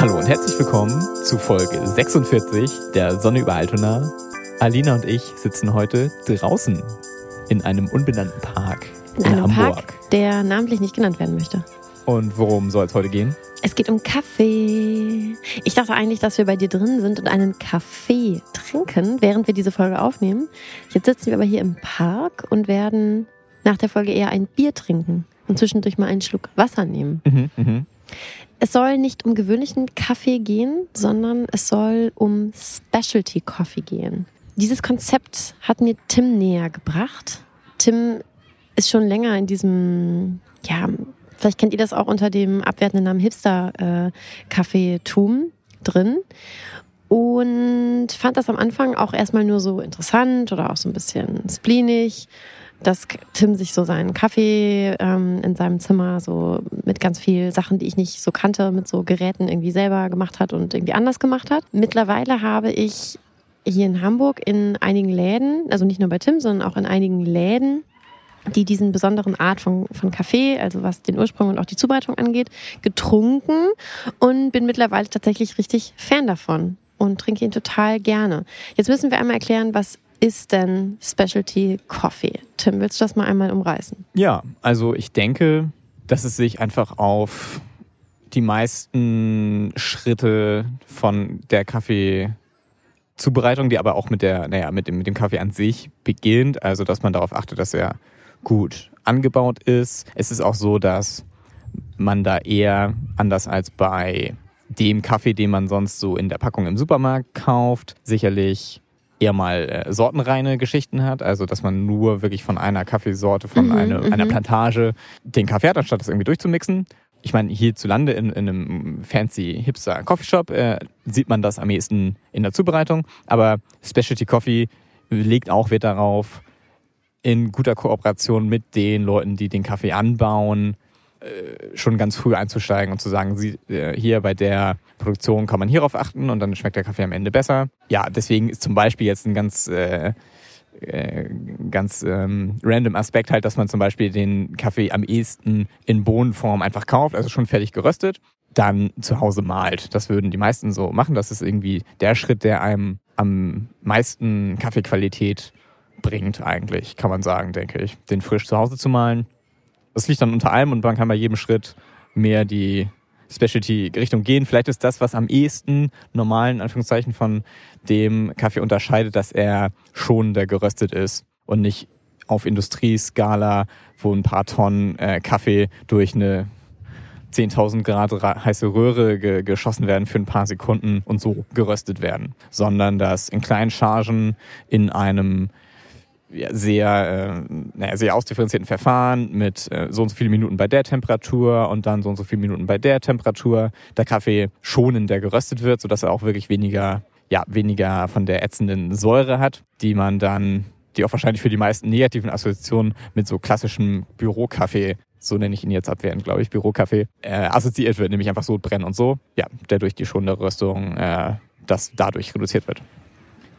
Hallo und herzlich willkommen zu Folge 46 der Sonne über Altona. Alina und ich sitzen heute draußen in einem unbenannten Park in, in einem Hamburg. Park, der namentlich nicht genannt werden möchte. Und worum soll es heute gehen? Es geht um Kaffee. Ich dachte eigentlich, dass wir bei dir drin sind und einen Kaffee trinken, während wir diese Folge aufnehmen. Jetzt sitzen wir aber hier im Park und werden nach der Folge eher ein Bier trinken und zwischendurch mal einen Schluck Wasser nehmen. Mhm, mhm. Es soll nicht um gewöhnlichen Kaffee gehen, sondern es soll um Specialty Coffee gehen. Dieses Konzept hat mir Tim näher gebracht. Tim ist schon länger in diesem, ja, vielleicht kennt ihr das auch unter dem abwertenden Namen Hipster-Kaffeetum drin. Und fand das am Anfang auch erstmal nur so interessant oder auch so ein bisschen spleenig dass Tim sich so seinen Kaffee ähm, in seinem Zimmer so mit ganz viel Sachen, die ich nicht so kannte, mit so Geräten irgendwie selber gemacht hat und irgendwie anders gemacht hat. Mittlerweile habe ich hier in Hamburg in einigen Läden, also nicht nur bei Tim, sondern auch in einigen Läden, die diesen besonderen Art von, von Kaffee, also was den Ursprung und auch die Zubereitung angeht, getrunken und bin mittlerweile tatsächlich richtig Fan davon und trinke ihn total gerne. Jetzt müssen wir einmal erklären, was ist denn Specialty Coffee? Tim, willst du das mal einmal umreißen? Ja, also ich denke, dass es sich einfach auf die meisten Schritte von der Kaffeezubereitung, die aber auch mit der, naja, mit dem, mit dem Kaffee an sich beginnt, also dass man darauf achtet, dass er gut angebaut ist. Es ist auch so, dass man da eher anders als bei dem Kaffee, den man sonst so in der Packung im Supermarkt kauft, sicherlich eher mal äh, sortenreine Geschichten hat, also dass man nur wirklich von einer Kaffeesorte, von Mhm, eine, einer mhm. Plantage den Kaffee hat, anstatt das irgendwie durchzumixen. Ich meine, hierzulande in, in einem fancy hipster Coffeeshop äh, sieht man das am ehesten in der Zubereitung, aber Specialty Coffee legt auch Wert darauf, in guter Kooperation mit den Leuten, die den Kaffee anbauen, schon ganz früh einzusteigen und zu sagen, sie, äh, hier bei der Produktion kann man hierauf achten und dann schmeckt der Kaffee am Ende besser. Ja, deswegen ist zum Beispiel jetzt ein ganz, äh, äh, ganz ähm, random Aspekt halt, dass man zum Beispiel den Kaffee am ehesten in Bohnenform einfach kauft, also schon fertig geröstet, dann zu Hause malt. Das würden die meisten so machen. Das ist irgendwie der Schritt, der einem am meisten Kaffeequalität bringt eigentlich, kann man sagen, denke ich, den frisch zu Hause zu malen. Das liegt dann unter allem und man kann bei jedem Schritt mehr die Specialty-Richtung gehen. Vielleicht ist das, was am ehesten normalen Anführungszeichen von dem Kaffee unterscheidet, dass er schonender geröstet ist und nicht auf Industrieskala, wo ein paar Tonnen äh, Kaffee durch eine 10.000 Grad ra- heiße Röhre ge geschossen werden für ein paar Sekunden und so geröstet werden, sondern dass in kleinen Chargen in einem sehr, äh, naja, sehr ausdifferenzierten Verfahren mit äh, so und so viele Minuten bei der Temperatur und dann so und so viele Minuten bei der Temperatur der Kaffee schonender geröstet wird, sodass er auch wirklich weniger, ja, weniger von der ätzenden Säure hat, die man dann, die auch wahrscheinlich für die meisten negativen Assoziationen mit so klassischem Bürokaffee, so nenne ich ihn jetzt abwehrend, glaube ich, Bürokaffee, äh, assoziiert wird, nämlich einfach so brennen und so, ja, der durch die schonende Röstung, äh, das dadurch reduziert wird.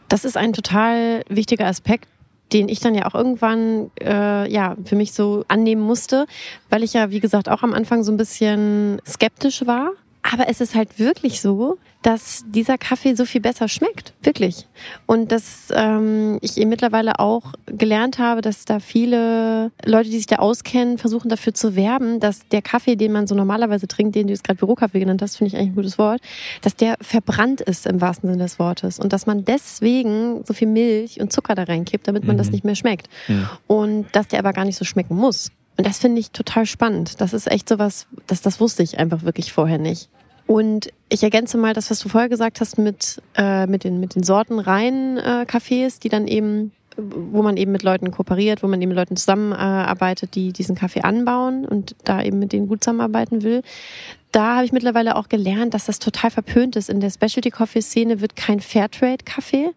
Das ist ein total wichtiger Aspekt, den ich dann ja auch irgendwann äh, ja für mich so annehmen musste, weil ich ja wie gesagt auch am Anfang so ein bisschen skeptisch war. Aber es ist halt wirklich so, dass dieser Kaffee so viel besser schmeckt, wirklich. Und dass ähm, ich eben mittlerweile auch gelernt habe, dass da viele Leute, die sich da auskennen, versuchen dafür zu werben, dass der Kaffee, den man so normalerweise trinkt, den du jetzt gerade Bürokaffee genannt hast, finde ich eigentlich ein gutes Wort, dass der verbrannt ist im wahrsten Sinne des Wortes. Und dass man deswegen so viel Milch und Zucker da reinkippt, damit man Mhm. das nicht mehr schmeckt. Mhm. Und dass der aber gar nicht so schmecken muss. Und das finde ich total spannend. Das ist echt sowas, das, das wusste ich einfach wirklich vorher nicht. Und ich ergänze mal das, was du vorher gesagt hast mit, äh, mit den, mit den sortenreinen äh, Cafés, die dann eben, wo man eben mit Leuten kooperiert, wo man eben mit Leuten zusammenarbeitet, die diesen Kaffee anbauen und da eben mit denen gut zusammenarbeiten will. Da habe ich mittlerweile auch gelernt, dass das total verpönt ist. In der Specialty-Coffee-Szene wird kein Fairtrade-Kaffee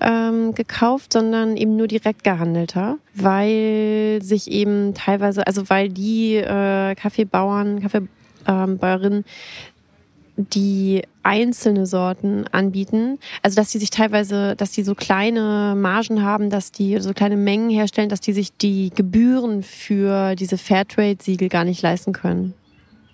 ähm, gekauft, sondern eben nur direkt gehandelter, weil sich eben teilweise, also weil die äh, Kaffeebauern, Kaffeebäuerinnen die einzelne Sorten anbieten. Also dass die sich teilweise, dass die so kleine Margen haben, dass die so kleine Mengen herstellen, dass die sich die Gebühren für diese Fairtrade-Siegel gar nicht leisten können.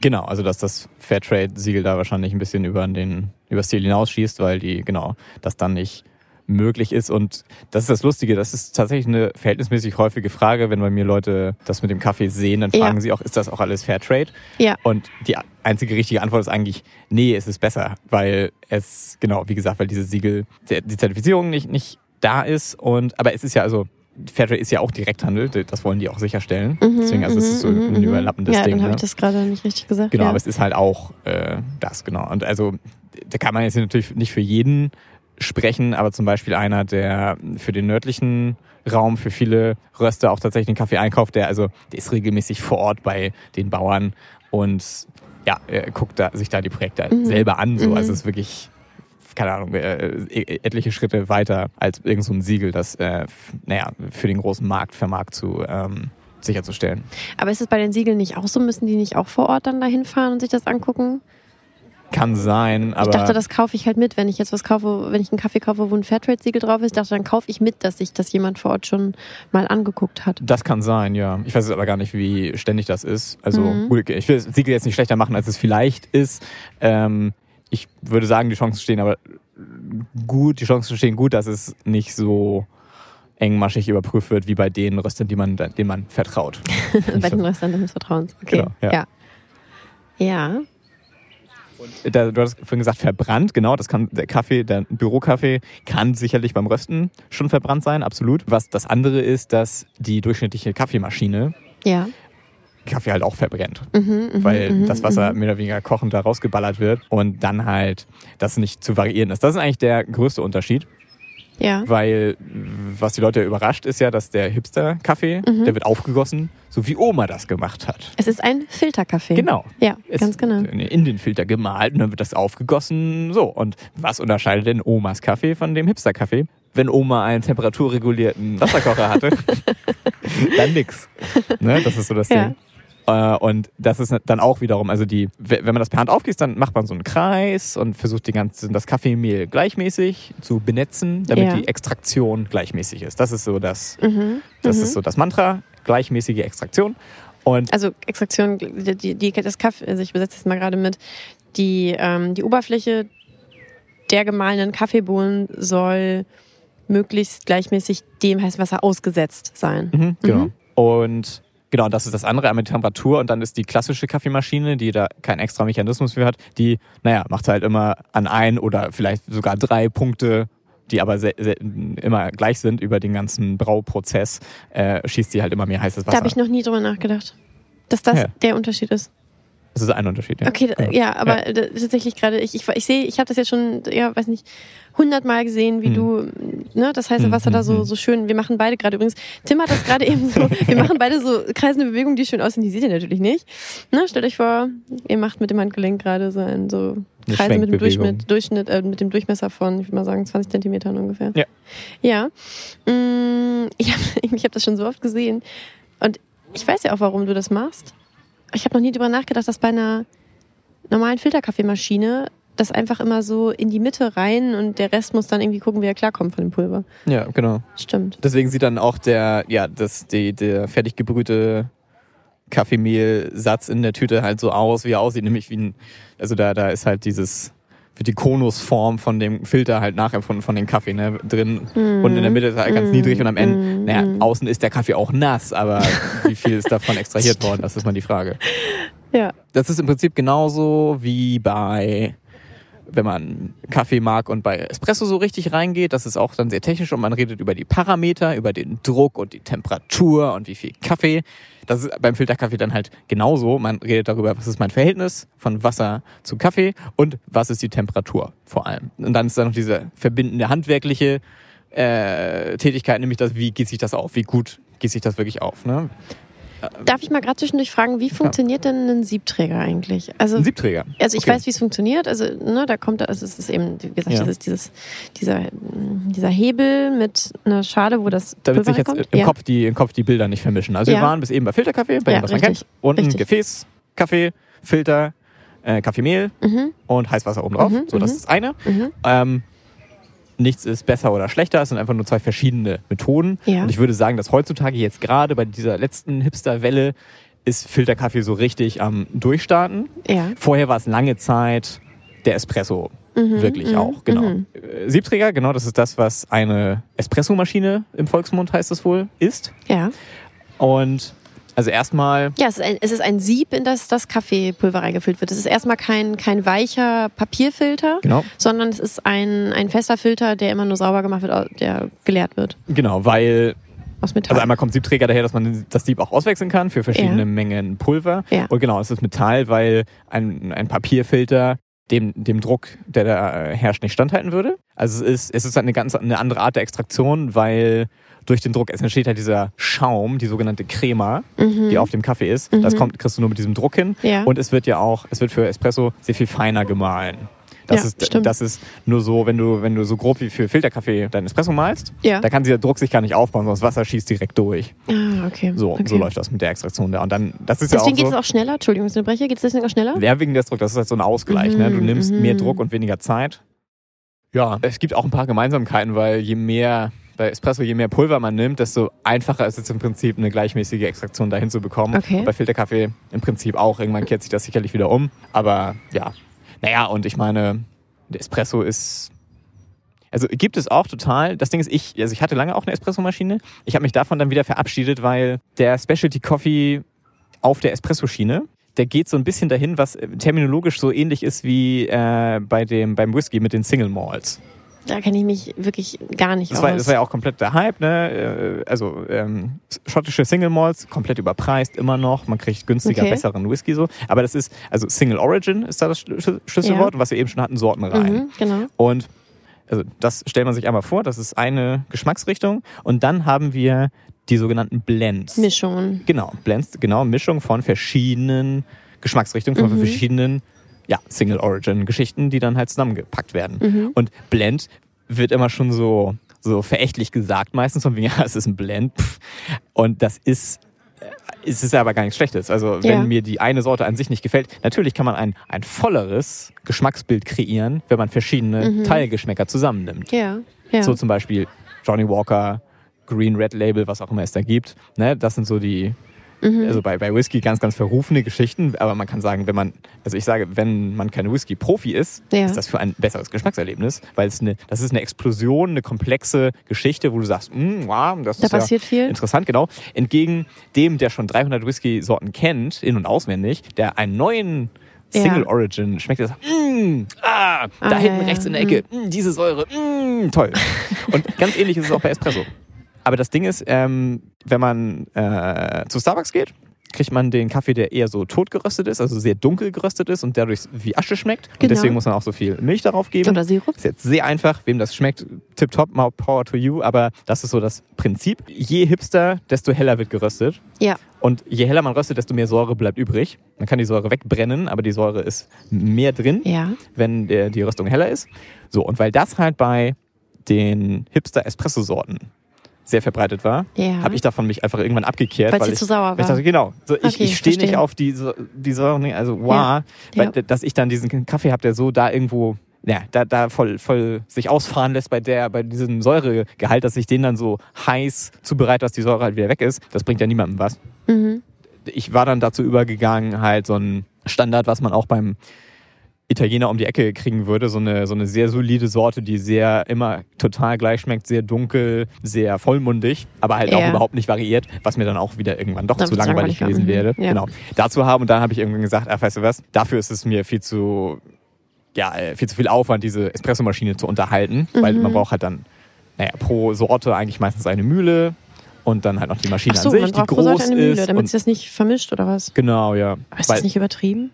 Genau, also dass das Fairtrade-Siegel da wahrscheinlich ein bisschen über den über das Ziel hinausschießt, weil die, genau, das dann nicht möglich ist. Und das ist das Lustige, das ist tatsächlich eine verhältnismäßig häufige Frage, wenn bei mir Leute das mit dem Kaffee sehen, dann fragen Ja. sie auch, ist das auch alles Fairtrade? Ja. Und die einzige richtige Antwort ist eigentlich, nee, es ist besser, weil es, genau, wie gesagt, weil dieses Siegel, die Zertifizierung nicht, nicht da ist. Und, aber es ist ja also, Fairtrade ist ja auch Direkthandel, das wollen die auch sicherstellen. Deswegen, also es ist so ein überlappendes Mhm, ja, Ding. dann habe ne? ich das gerade nicht richtig gesagt. Genau, ja. aber es ist halt auch äh, das, genau. Und also, da kann man jetzt natürlich nicht für jeden sprechen, aber zum Beispiel einer, der für den nördlichen Raum für viele Röster auch tatsächlich einen Kaffee einkauft, der also, der ist regelmäßig vor Ort bei den Bauern und ja, er guckt da, sich da die Projekte Mhm. selber an. So. Also es ist wirklich, keine Ahnung, äh, e- etliche Schritte weiter als irgend so ein Siegel, das, äh, naja, für den großen Markt vermag zu ähm, sicherzustellen. Aber ist es bei den Siegeln nicht auch so? Müssen die nicht auch vor Ort dann dahin fahren und sich das angucken? Kann sein, aber. ich dachte, das kaufe ich halt mit, wenn ich jetzt was kaufe, wenn ich einen Kaffee kaufe, wo ein Fairtrade-Siegel drauf ist. Ich dachte, dann kaufe ich mit, dass sich das jemand vor Ort schon mal angeguckt hat. Das kann sein, ja. Ich weiß jetzt aber gar nicht, wie ständig das ist. Also Mhm. gut, ich will das Siegel jetzt nicht schlechter machen, als es vielleicht ist. Ähm, ich würde sagen, die Chancen stehen aber gut, die Chancen stehen gut, dass es nicht so engmaschig überprüft wird wie bei den Röstern, die man, denen man vertraut. bei den Röstern des Vertrauens. Okay. Genau, ja. ja. Ja. Da, du hast vorhin gesagt, verbrannt, genau, das kann der Kaffee, der Bürokaffee kann sicherlich beim Rösten schon verbrannt sein, absolut. Was das andere ist, dass die durchschnittliche Kaffeemaschine Ja. Kaffee halt auch verbrennt. Mhm, mhm, weil mhm, das Wasser mhm. mehr oder weniger kochend da rausgeballert wird und dann halt das nicht zu variieren ist. Das ist eigentlich der größte Unterschied, Ja. weil was die Leute überrascht ist ja, dass der Hipster-Kaffee, Mhm. der wird aufgegossen, so wie Oma das gemacht hat. Es ist ein Filterkaffee. Genau. Ja, Es- ganz genau. In den Filter gemahlen und dann wird das aufgegossen. So. Und was unterscheidet denn Omas Kaffee von dem Hipster-Kaffee? Wenn Oma einen temperaturregulierten Wasserkocher hatte, dann nix. Ne? Das ist so das Ja. Ding. Äh, Und das ist dann auch wiederum, also die, wenn man das per Hand aufgießt, dann macht man so einen Kreis und versucht die ganze, das Kaffeemehl gleichmäßig zu benetzen, damit Ja. die Extraktion gleichmäßig ist. Das ist so das, Mhm. das mhm. ist so das Mantra, gleichmäßige Extraktion. Und Also Extraktion, die, die, das Kaffee, also ich übersetze es mal gerade mit, die, ähm, die Oberfläche der gemahlenen Kaffeebohnen soll möglichst gleichmäßig dem heißen Wasser ausgesetzt sein. Mhm, genau. Und genau, das ist das andere, einmal die Temperatur und dann ist die klassische Kaffeemaschine, die da keinen extra Mechanismus für hat, die, naja, macht halt immer an ein oder vielleicht sogar drei Punkte, die aber se- se- immer gleich sind über den ganzen Brauprozess, äh, schießt sie halt immer mehr heißes Da Wasser. habe ich noch nie drüber nachgedacht, dass das Ja. der Unterschied ist. Das ist ein Unterschied, ja. Okay, Genau. ja, aber äh, tatsächlich gerade, ich, ich, ich sehe, ich habe das jetzt schon, ja, weiß nicht, hundertmal gesehen, wie Hm. du, ne, das heiße Hm, Wasser da hm, so, hm. so schön, wir machen beide gerade übrigens, Tim hat das gerade eben so, wir machen beide so kreisende Bewegungen, die schön aussehen, die seht ihr natürlich nicht. Ne, stellt euch vor, ihr macht mit dem Handgelenk gerade so ein, so Kreise mit dem. Durchschnitt, Durchschnitt äh, mit dem Durchmesser von, ich würde mal sagen, 20 Zentimetern ungefähr. Ja. Ja. Mm, ich habe ich hab das schon so oft gesehen. Und ich weiß ja auch, warum du das machst. Ich habe noch nie drüber nachgedacht, dass bei einer normalen Filterkaffeemaschine das einfach immer so in die Mitte rein und der Rest muss dann irgendwie gucken, wie er klarkommt von dem Pulver. Ja, genau. Stimmt. Deswegen sieht dann auch der, ja, das, die, der fertig gebrühte Kaffeemehlsatz in der Tüte halt so aus, wie er aussieht, nämlich wie ein, also da, da ist halt dieses, wird die Konusform von dem Filter halt nachempfunden von dem Kaffee, ne, drin und in der Mitte ist er halt ganz Mm, niedrig und am Ende, mm, naja, mm. außen ist der Kaffee auch nass, aber wie viel ist davon extrahiert worden, das ist mal die Frage. Ja. Das ist im Prinzip genauso wie bei, wenn man Kaffee mag und bei Espresso so richtig reingeht, das ist auch dann sehr technisch und man redet über die Parameter, über den Druck und die Temperatur und wie viel Kaffee. Das ist beim Filterkaffee dann halt genauso. Man redet darüber, was ist mein Verhältnis von Wasser zu Kaffee und was ist die Temperatur vor allem. Und dann ist da noch diese verbindende handwerkliche äh, Tätigkeit, nämlich das, wie geht sich das auf, wie gut geht sich das wirklich auf. Ne? Darf ich mal gerade zwischendurch fragen, wie funktioniert denn ein Siebträger eigentlich? Also Ein Siebträger. Also ich Okay. weiß, wie es funktioniert. Also ne, da kommt, also es ist eben, wie gesagt, Ja. dieses, dieses, dieser, dieser Hebel mit einer Schale, wo das Da wird sich jetzt im, ja. Kopf die, im Kopf die Bilder nicht vermischen. Also wir waren bis eben bei Filterkaffee, bei dem, was man richtig. kennt. Unten Richtig. Gefäß, Kaffee, Filter, äh, Kaffeemehl Mhm, und Heißwasser oben drauf. Mhm, so, das mhm. ist das eine. mhm. Ähm, nichts ist besser oder schlechter, es sind einfach nur zwei verschiedene Methoden. Ja. Und ich würde sagen, dass heutzutage jetzt gerade bei dieser letzten Hipster-Welle ist Filterkaffee so richtig am Durchstarten. Ja. Vorher war es lange Zeit der Espresso. Wirklich mhm, auch, genau. mhm. Äh, Siebträger, genau, das ist das, was eine Espressomaschine im Volksmund heißt es wohl, ist. Ja. Und also erstmal, Ja, es ist, ein, es ist ein Sieb, in das das Kaffeepulver reingefüllt wird. Es ist erstmal kein, kein weicher Papierfilter, genau, sondern es ist ein, ein fester Filter, der immer nur sauber gemacht wird, der geleert wird genau, weil aus Metall. Also einmal kommt Siebträger daher, dass man das Sieb auch auswechseln kann für verschiedene Ja. Mengen Pulver. Ja. Und genau, es ist Metall, weil ein, ein Papierfilter dem, dem Druck, der da äh, herrscht, nicht standhalten würde. Also es ist, es ist eine ganz eine andere Art der Extraktion, weil durch den Druck, es entsteht halt dieser Schaum, die sogenannte Crema, die auf dem Kaffee ist. Das kommt, kriegst du nur mit diesem Druck hin. Mhm. Ja. Und es wird ja auch, es wird für Espresso sehr viel feiner gemahlen. Das, Ja, ist, stimmt. das ist nur so, wenn du, wenn du so grob wie für Filterkaffee deinen Espresso malst, Ja. da kann dieser Druck sich gar nicht aufbauen, sondern das Wasser schießt direkt durch. ah, okay. So, okay. so läuft das mit der Extraktion da. Und dann, das ist Deswegen ja geht auch es so. auch schneller. Entschuldigung, ich unterbreche. Geht es deswegen auch schneller? Ja, wegen des Drucks, das ist halt so ein Ausgleich. ne? Du Mhm, nimmst mhm. mehr Druck und weniger Zeit. Ja, es gibt auch ein paar Gemeinsamkeiten, weil je mehr, bei Espresso, je mehr Pulver man nimmt, desto einfacher ist es im Prinzip, eine gleichmäßige Extraktion dahin zu bekommen. Okay. Und bei Filterkaffee im Prinzip auch. Irgendwann kehrt sich das sicherlich wieder um. Aber ja, naja, und ich meine, der Espresso ist. Also gibt es auch total. Das Ding ist, ich, also ich hatte lange auch eine Espressomaschine. Ich habe mich davon dann wieder verabschiedet, weil der Specialty Coffee auf der Espresso-Schiene, der geht so ein bisschen dahin, was terminologisch so ähnlich ist wie äh, bei dem, beim Whisky mit den Single Malts. Da kenne ich mich wirklich gar nicht Das aus. war, das war ja auch komplett der Hype, ne? Äh, Also ähm, schottische Single Malts, komplett überpreist, immer noch. Man kriegt günstiger, Okay. besseren Whisky so. Aber das ist, also Single Origin ist da das Schlüssel- Schlüsselwort, und was wir eben schon hatten, Sorten rein. mhm, genau. Und also das stellt man sich einmal vor, das ist eine Geschmacksrichtung. Und dann haben wir die sogenannten Blends. Mischungen. Genau, Blends, genau, Mischung von verschiedenen Geschmacksrichtungen, von Mhm. verschiedenen ja, Single Origin Geschichten, die dann halt zusammengepackt werden. Mhm. Und Blend wird immer schon so, so verächtlich gesagt, meistens von wegen, ja, es ist ein Blend. Pff. Und das ist, äh, es ist aber gar nichts Schlechtes. Also wenn Ja. mir die eine Sorte an sich nicht gefällt, natürlich kann man ein, ein volleres Geschmacksbild kreieren, wenn man verschiedene Mhm. Teilgeschmäcker zusammennimmt. Ja. ja. So zum Beispiel Johnny Walker, Green Red Label, was auch immer es da gibt. Ne, das sind so die, Mhm. also bei, bei Whisky ganz, ganz verrufene Geschichten. Aber man kann sagen, wenn man, also ich sage, wenn man kein Whisky-Profi ist, Ja. ist das für ein besseres Geschmackserlebnis, weil es eine, das ist eine Explosion, eine komplexe Geschichte, wo du sagst, mm, wow, das da ist ja passiert viel. interessant, genau. Entgegen dem, der schon 300 Whisky-Sorten kennt, in- und auswendig, der einen neuen Ja. Single Origin schmeckt, sagt, mm, ah, da Ah, ja, hinten ja. rechts in der Ecke, mm, diese Säure, mm, toll. Und ganz ähnlich ist es auch bei Espresso. Aber das Ding ist, ähm, wenn man äh, zu Starbucks geht, kriegt man den Kaffee, der eher so tot geröstet ist, also sehr dunkel geröstet ist und dadurch wie Asche schmeckt. Und Genau. deswegen muss man auch so viel Milch darauf geben. Oder Sirup. Ist jetzt sehr einfach, wem das schmeckt, tipptopp, more power to you, aber das ist so das Prinzip. Je hipster, desto heller wird geröstet. Ja. Und je heller man röstet, desto mehr Säure bleibt übrig. Man kann die Säure wegbrennen, aber die Säure ist mehr drin, Ja. wenn die Röstung heller ist. So, und weil das halt bei den Hipster-Espresso-Sorten sehr verbreitet war, Ja. habe ich davon mich einfach irgendwann abgekehrt. Weil weil sie ich, zu sauer weil ich war. dachte, genau, so, ich, Okay, ich stehe nicht auf die, die Säure, also wow, Ja. weil, Ja. dass ich dann diesen Kaffee habe, der so da irgendwo ja, da, da voll, voll sich ausfahren lässt bei der, bei diesem Säuregehalt, dass ich den dann so heiß zubereite, dass die Säure halt wieder weg ist, das bringt ja niemandem was. Mhm. Ich war dann dazu übergegangen, halt so ein Standard, was man auch beim Italiener um die Ecke kriegen würde, so eine, so eine sehr solide Sorte, die sehr immer total gleich schmeckt, sehr dunkel, sehr vollmundig, aber halt auch Ja. überhaupt nicht variiert, was mir dann auch wieder irgendwann doch Dann zu langweilig gewesen ja. wäre. Mhm. Ja. Genau. Dazu haben und dann habe ich irgendwann gesagt, ach, weißt du was, dafür ist es mir viel zu, ja, äh, viel zu viel Aufwand, diese Espressomaschine zu unterhalten, weil Mhm. man braucht halt dann, naja, pro Sorte eigentlich meistens eine Mühle und dann halt noch die Maschine so, an sich, die groß Sorte eine Mühle, ist. damit sich das nicht vermischt oder was? genau, ja. Aber ist Weil- das nicht übertrieben?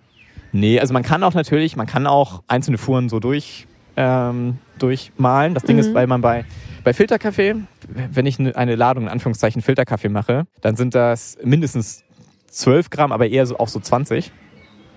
Nee, also man kann auch natürlich, man kann auch einzelne Fuhren so durch, ähm, durchmalen. Das Ding Mhm. ist, weil man bei, bei Filterkaffee, wenn ich eine, eine Ladung in Anführungszeichen Filterkaffee mache, dann sind das mindestens 12 Gramm, aber eher so auch so 20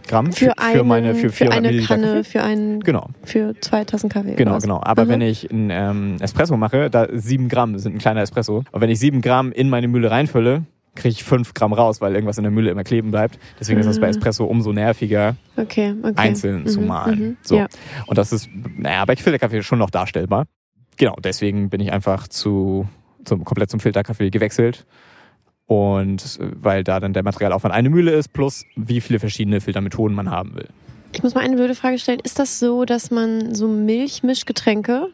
Gramm Für, einen, für meine für 400 eine Kanne, Kaffee. für einen, Genau, für zwei Tassen Kaffee. genau, genau. Aber Mhm. wenn ich einen ähm, Espresso mache, da 7 Gramm sind ein kleiner Espresso. Und wenn ich 7 Gramm in meine Mühle reinfülle, kriege ich 5 Gramm raus, weil irgendwas in der Mühle immer kleben bleibt. Deswegen ist das bei Mhm. Espresso umso nerviger, Okay, okay. einzeln zu Mhm, malen. mhm. So. Ja. Und das ist, naja, bei Filterkaffee schon noch darstellbar. Genau, deswegen bin ich einfach zu, zum, komplett zum Filterkaffee gewechselt. Und weil da dann der Materialaufwand eine Mühle ist, plus wie viele verschiedene Filtermethoden man haben will. Ich muss mal eine blöde Frage stellen. Ist das so, dass man so Milchmischgetränke,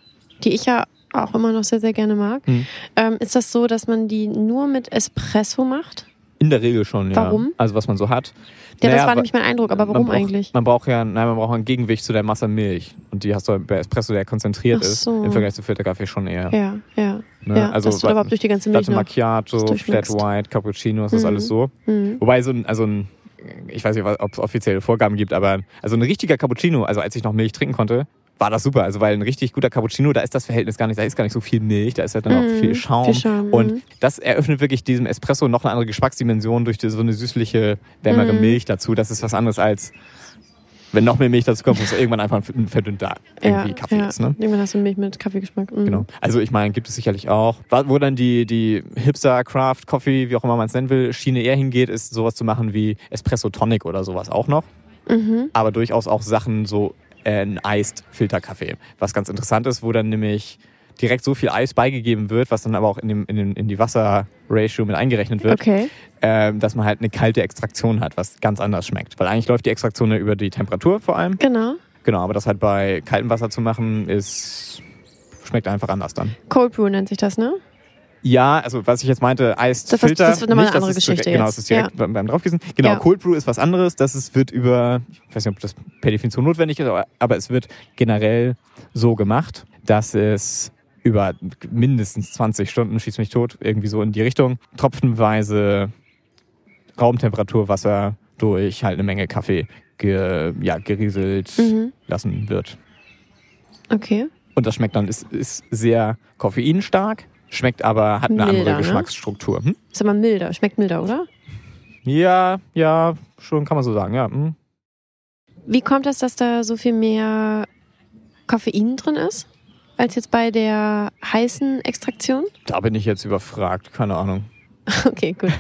die ich ja auch immer noch sehr, sehr gerne mag, Mhm. ähm, ist das so, dass man die nur mit Espresso macht? In der Regel schon, ja. Warum? Also was man so hat. Ja, Naja, das war wa- nämlich mein Eindruck, aber man warum braucht, eigentlich? Man braucht ja, nein, man braucht ein Gegengewicht zu der Masse Milch. Und die hast du bei Espresso, der konzentriert Ach ist, so. im Vergleich zu Filterkaffee schon eher. Ja, ja. Ne? ja also dass du überhaupt durch die ganze Milch Latte. Macchiato, Flat. White, Cappuccino, ist das Mhm. alles so. Mhm. Wobei so ein, also ein, ich weiß nicht, ob es offizielle Vorgaben gibt, aber also ein richtiger Cappuccino, also als ich noch Milch trinken konnte, war das super. Also weil ein richtig guter Cappuccino, da ist das Verhältnis gar nicht, da ist gar nicht so viel Milch, da ist halt dann auch Mhm, viel Schaum. viel Schaum, mhm. Und das eröffnet wirklich diesem Espresso noch eine andere Geschmacksdimension durch so eine süßliche, wärmere Mhm. Milch dazu. Das ist was anderes als wenn noch mehr Milch dazu kommt, muss irgendwann einfach ein verdünnter irgendwie ja, Kaffee ja. ist. Ne? Irgendwann hast du Milch mit Kaffeegeschmack. Mhm. Genau. Also ich meine, gibt es sicherlich auch. Wo dann die, die Hipster, Craft, Coffee, wie auch immer man es nennen will, Schiene eher hingeht, ist sowas zu machen wie Espresso Tonic oder sowas auch noch. Mhm. Aber durchaus auch Sachen so ein Iced Filterkaffee. Was ganz interessant ist, wo dann nämlich direkt so viel Eis beigegeben wird, was dann aber auch in, dem, in, den, in die Wasserratio mit eingerechnet wird, Okay. ähm, dass man halt eine kalte Extraktion hat, was ganz anders schmeckt. Weil eigentlich läuft die Extraktion ja über die Temperatur vor allem. Genau. Genau, aber das halt bei kaltem Wasser zu machen, ist schmeckt einfach anders dann. Cold Brew nennt sich das, ne? Ja, also was ich jetzt meinte, Iced Das- das- wird nochmal eine andere ist direkt, Geschichte Genau, das ist direkt beim, beim Draufgießen. Genau, Ja. Cold Brew ist was anderes. Das ist, wird über, ich weiß nicht, ob das per Definition notwendig ist, aber, aber es wird generell so gemacht, dass es über mindestens 20 Stunden, schießt mich tot, irgendwie so in die Richtung, tropfenweise Raumtemperatur Wasser durch halt eine Menge Kaffee ge, ja, gerieselt Mhm. lassen wird. Okay. Und das schmeckt dann, ist, ist sehr koffeinstark, schmeckt aber, hat eine Milder, andere? Geschmacksstruktur. Hm? Ist aber milder. Schmeckt milder, oder? Ja, ja, schon kann man so sagen, ja. Hm. Wie kommt es, dass da so viel mehr Koffein drin ist, als jetzt bei der heißen Extraktion? Da bin ich jetzt überfragt, keine Ahnung. Okay, gut.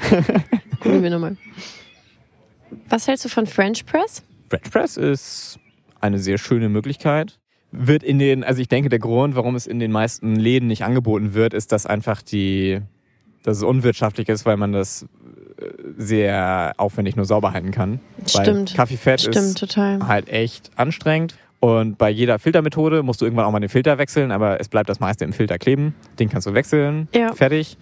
Gucken wir nochmal. Was hältst du von French Press? French Press ist eine sehr schöne Möglichkeit. Wird in den, also ich denke, der Grund, warum es in den meisten Läden nicht angeboten wird, ist, dass einfach die, dass es unwirtschaftlich ist, weil man das äh, sehr aufwendig nur sauber halten kann. Weil Stimmt. Kaffeefett Stimmt, ist total. halt echt anstrengend. Und bei jeder Filtermethode musst du irgendwann auch mal den Filter wechseln, aber es bleibt das meiste im Filter kleben. Den kannst du wechseln. Ja. Fertig.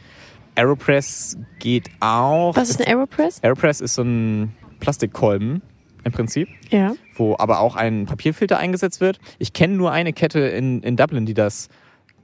Aeropress geht auch. Was ist ein Aeropress? Aeropress ist so ein Plastikkolben im Prinzip, Ja. wo aber auch ein Papierfilter eingesetzt wird. Ich kenne nur eine Kette in, in Dublin, die das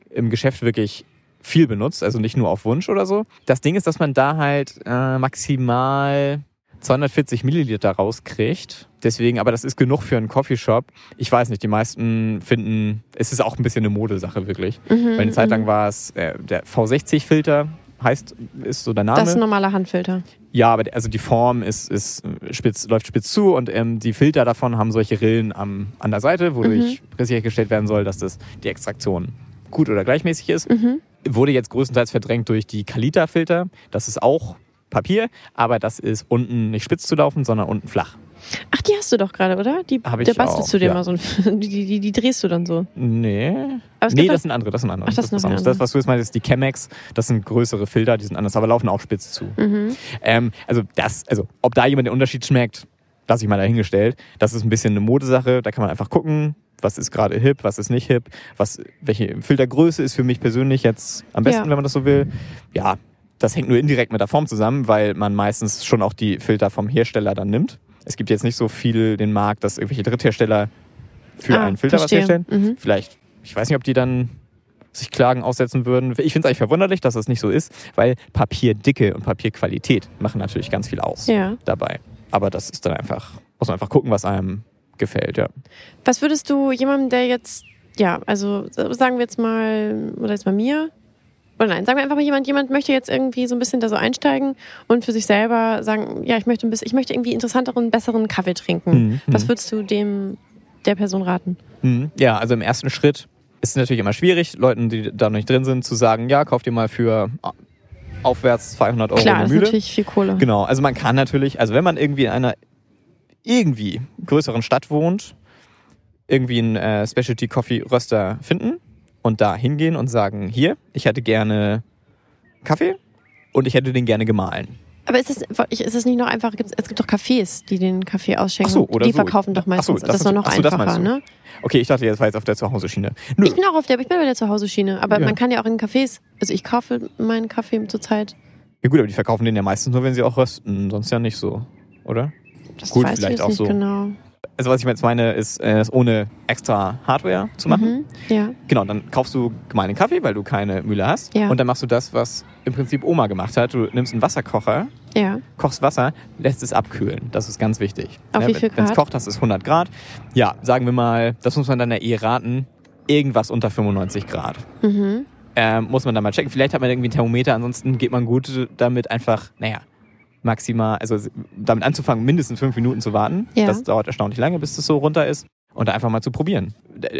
im Geschäft wirklich viel benutzt, also nicht nur auf Wunsch oder so. Das Ding ist, dass man da halt äh, maximal 240 Milliliter rauskriegt. Deswegen, aber das ist genug für einen Coffeeshop. Ich weiß nicht, die meisten finden, es ist auch ein bisschen eine Modesache wirklich. Mhm, Weil eine Zeit lang war es äh, der V60-Filter, heißt, ist so der Name. Das ist ein normaler Handfilter. Ja, aber also die Form ist, ist spitz, läuft spitz zu und ähm, die Filter davon haben solche Rillen am, an der Seite, wodurch sichergestellt werden soll, dass das die Extraktion gut oder gleichmäßig ist. Mhm. Wurde jetzt größtenteils verdrängt durch die Kalita-Filter. Das ist auch Papier, aber das ist unten nicht spitz zu laufen, sondern unten flach. Ach, die hast du doch gerade, oder? Die, Hab ich da bastelst auch, du dir ja. mal so ein, die, die, die, drehst du dann so. Nee. Nee, das sind andere, das sind andere. Ach, das ist noch anderes. andere. Das, was du jetzt meinst, ist die Chemex. Das sind größere Filter, die sind anders, aber laufen auch spitz zu. Mhm. Ähm, also das, also ob da jemand den Unterschied schmeckt, lasse ich mal dahingestellt. Das ist ein bisschen eine Modesache. Da kann man einfach gucken, was ist gerade hip, was ist nicht hip, was, welche Filtergröße ist für mich persönlich jetzt am besten, Ja. wenn man das so will. Ja, das hängt nur indirekt mit der Form zusammen, weil man meistens schon auch die Filter vom Hersteller dann nimmt. Es gibt jetzt nicht so viel den Markt, dass irgendwelche Dritthersteller für Ah, einen Filter verstehe. was herstellen. Mhm. Vielleicht, ich weiß nicht, ob die dann sich Klagen aussetzen würden. Ich finde es eigentlich verwunderlich, dass das nicht so ist, weil Papierdicke und Papierqualität machen natürlich ganz viel aus Ja. dabei. Aber das ist dann einfach, muss man einfach gucken, was einem gefällt, ja. Was würdest du jemandem, der jetzt, ja, also sagen wir jetzt mal, oder jetzt mal mir, oder nein, sagen wir einfach mal jemand, jemand möchte jetzt irgendwie so ein bisschen da so einsteigen und für sich selber sagen, ja, ich möchte ein bisschen, ich möchte irgendwie interessanteren, besseren Kaffee trinken. Mhm, Was mhm. würdest du dem, der Person raten? Mhm. Ja, also im ersten Schritt ist es natürlich immer schwierig, Leuten, die da noch nicht drin sind, zu sagen, ja, kauf dir mal für aufwärts 200 Euro Klar, eine das ist Mühle. natürlich viel Kohle. Genau, also man kann natürlich, also wenn man irgendwie in einer irgendwie größeren Stadt wohnt, irgendwie einen äh, Specialty Coffee Röster finden und da hingehen und sagen, hier, ich hätte gerne Kaffee und ich hätte den gerne gemahlen. Aber ist es, ist es nicht noch einfach, es gibt doch Cafés, die den Kaffee ausschenken. Ach so, oder die so. verkaufen doch Ach so, meistens. das das ist doch noch ach so, das einfacher, ne? Okay, ich dachte, jetzt war jetzt auf der Zuhause-Schiene. Ich bin auch auf der, ich bin bei der Zuhause-Schiene. Aber Ja. man kann ja auch in Cafés, also ich kaufe meinen Kaffee zurzeit. Ja gut, aber die verkaufen den ja meistens nur, wenn sie auch rösten. Sonst ja nicht so, oder? Das Gut, weiß ich vielleicht auch nicht so. genau. Also was ich jetzt meine, ist, äh, es ohne extra Hardware zu machen. Mhm. Ja. Genau, dann kaufst du gemahlenen Kaffee, weil du keine Mühle hast. Ja. Und dann machst du das, was im Prinzip Oma gemacht hat. Du nimmst einen Wasserkocher, Ja. kochst Wasser, lässt es abkühlen. Das ist ganz wichtig. Auf wie viel Wenn es Grad? kocht, das ist 100 Grad. Ja, sagen wir mal, das muss man dann ja eh raten, irgendwas unter 95 Grad. Mhm. Ähm, muss man dann mal checken. Vielleicht hat man irgendwie ein Thermometer, ansonsten geht man gut damit einfach, naja, maximal, also damit anzufangen, mindestens fünf Minuten zu warten. Ja. Das dauert erstaunlich lange, bis das so runter ist. Und da einfach mal zu probieren.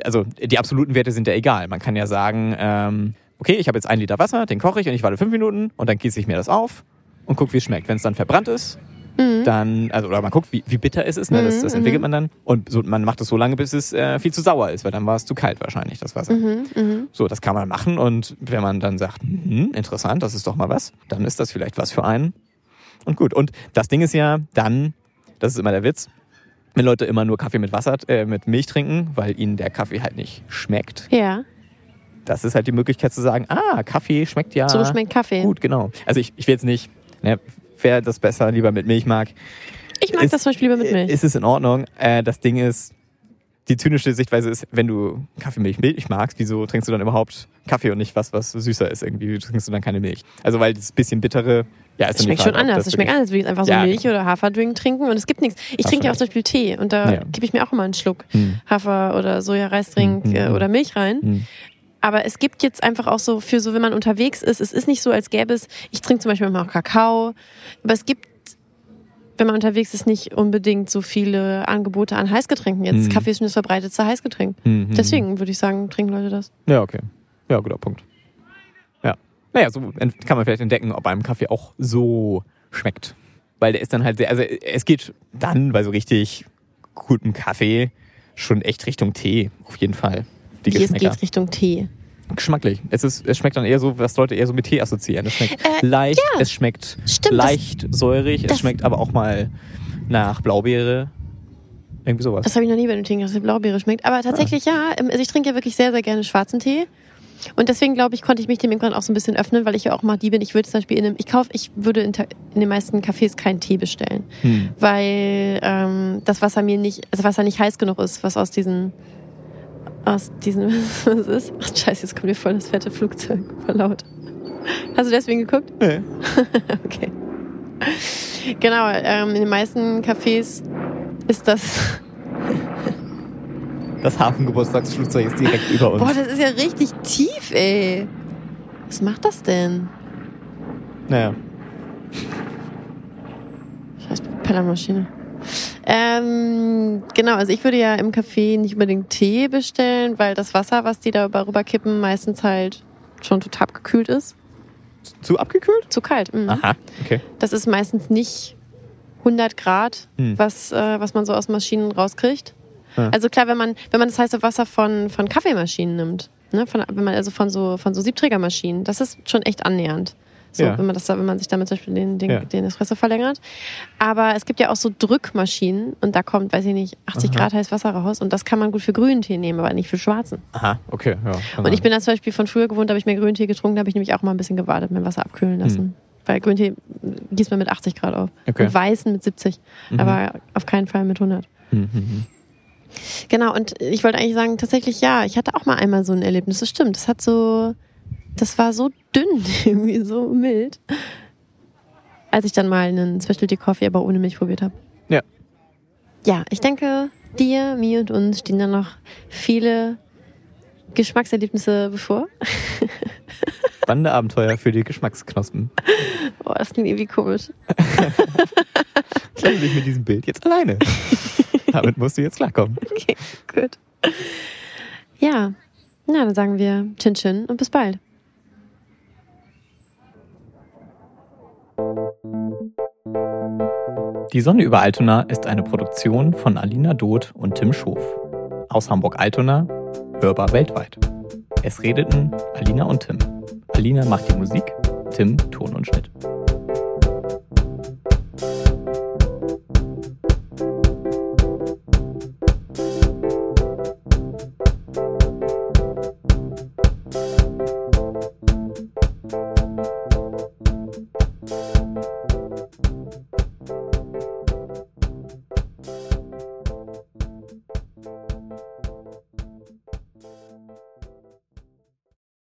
Also die absoluten Werte sind ja egal. Man kann ja sagen, ähm, okay, ich habe jetzt einen Liter Wasser, den koche ich und ich warte fünf Minuten und dann gieße ich mir das auf und gucke, wie es schmeckt. Wenn es dann verbrannt ist, Mhm. dann, also oder man guckt, wie, wie bitter es ist, ne? das, Mhm, das entwickelt man dann. Und so, man macht es so lange, bis es äh, viel zu sauer ist, weil dann war es zu kalt wahrscheinlich, das Wasser. Mhm. Mhm. So, das kann man machen und wenn man dann sagt, hm, interessant, das ist doch mal was, dann ist das vielleicht was für einen. Und gut. Und das Ding ist ja dann, das ist immer der Witz, wenn Leute immer nur Kaffee mit Wasser, äh, mit Milch trinken, weil ihnen der Kaffee halt nicht schmeckt. Ja. Das ist halt die Möglichkeit zu sagen, ah, Kaffee schmeckt ja So schmeckt Kaffee. gut, genau. Also ich, ich will jetzt nicht, ne, wer das besser lieber mit Milch mag, Ich mag Ist- das zum Beispiel lieber mit Milch. ist es in Ordnung. Äh, das Ding ist, die zynische Sichtweise ist, wenn du Kaffeemilch Milch magst, wieso trinkst du dann überhaupt Kaffee und nicht was, was süßer ist irgendwie? Wieso trinkst du dann keine Milch? Also weil das bisschen bittere, ja, ist Es dann schmeckt Frage, schon anders. Es schmeckt anders, wie einfach so Ja. Milch oder Haferdrink trinken und es gibt nichts. Ich Hast trinke ja auch zum Beispiel Tee und da Ja. gebe ich mir auch immer einen Schluck Hm. Hafer- oder Soja-Reisdrink Hm, äh, hm, oder Milch rein. Hm. Aber es gibt jetzt einfach auch so für so, wenn man unterwegs ist, es ist nicht so, als gäbe es, ich trinke zum Beispiel manchmal auch Kakao, aber es gibt, wenn man unterwegs ist, nicht unbedingt so viele Angebote an Heißgetränken. Jetzt Mhm. Kaffee ist schon das verbreitetste Heißgetränk. Hm, hm, Deswegen würde ich sagen, trinken Leute das. Ja, okay. Ja, guter Punkt. Ja. Naja, so kann man vielleicht entdecken, ob einem Kaffee auch so schmeckt. Weil der ist dann halt sehr, also es geht dann bei so richtig gutem Kaffee schon echt Richtung Tee, auf jeden Fall. Die Wie es geht Richtung Tee. Geschmacklich. Es, ist, es schmeckt dann eher so, was Leute eher so mit Tee assoziieren. Es schmeckt Äh, leicht, es schmeckt Stimmt, das- leicht säurig, es das- schmeckt aber auch mal nach Blaubeere. Irgendwie sowas. Das habe ich noch nie bei dem Tee gedacht, dass die Blaubeere schmeckt. Aber tatsächlich ja, ähm, also ich trinke ja wirklich sehr, sehr gerne schwarzen Tee. Und deswegen glaube ich, konnte ich mich dem irgendwann auch so ein bisschen öffnen, weil ich ja auch mal die bin. Ich würde zum Beispiel in einem, ich kaufe, ich würde in, in den meisten Cafés keinen Tee bestellen, Hm. weil ähm, das Wasser mir nicht, also Wasser nicht heiß genug ist, was aus diesen, aus diesen, was ist? Ach scheiße, jetzt kommt mir voll das fette Flugzeug, voll laut. Hast du deswegen geguckt? Nee. Okay. Genau, ähm, in den meisten Cafés ist das Das Hafengeburtstagsflugzeug ist direkt über uns. Boah, das ist ja richtig tief, ey. Was macht das denn? naja. Scheiß Propellermaschine. Ähm, genau, also ich würde ja im Café nicht unbedingt Tee bestellen, weil das Wasser, was die da rüber kippen, meistens halt schon total gekühlt ist. Zu abgekühlt? Zu kalt. Mhm. Aha, okay. Das ist meistens nicht 100 Grad, Hm. was, äh, was man so aus Maschinen rauskriegt. Ja. Also klar, wenn man, wenn man das heiße Wasser von, von Kaffeemaschinen nimmt, ne, von, wenn man also von so, von so Siebträgermaschinen, das ist schon echt annähernd. So, Ja. wenn man das da, wenn man sich damit zum Beispiel den, den, Ja. den Espresso verlängert. Aber es gibt ja auch so Drückmaschinen und da kommt, weiß ich nicht, 80 Aha. Grad heiß Wasser raus und das kann man gut für grünen Tee nehmen, aber nicht für schwarzen. Aha, okay. Ja, Und ich bin da zum Beispiel von früher gewohnt, da habe ich mehr Grüntee getrunken, da habe ich nämlich auch mal ein bisschen gewartet, mein Wasser abkühlen lassen. Hm. Weil Grüntee gießt man mit 80 Grad auf. Okay. Und weißen mit 70. Mhm. Aber auf keinen Fall mit 100. Hm, hm, hm. Genau, und ich wollte eigentlich sagen, tatsächlich ja, ich hatte auch mal einmal so ein Erlebnis. Das stimmt. Das hat so, das war so dünn, irgendwie so mild. Als ich dann mal einen Specialty Coffee, aber ohne Milch probiert habe. Ja. Ja, ich denke, dir, mir und uns stehen dann noch viele Geschmackserlebnisse bevor. Spannende Abenteuer für die Geschmacksknospen. Oh, das klingt irgendwie komisch. Ich lasse dich mit diesem Bild jetzt alleine. Damit musst du jetzt klarkommen. Okay, gut. Ja, na, dann sagen wir Chin Chin und bis bald. Die Sonne über Altona ist eine Produktion von Alina Doth und Tim Schof. Aus Hamburg-Altona, hörbar weltweit. Es redeten Alina und Tim. Alina macht die Musik, Tim, Ton und Schnitt.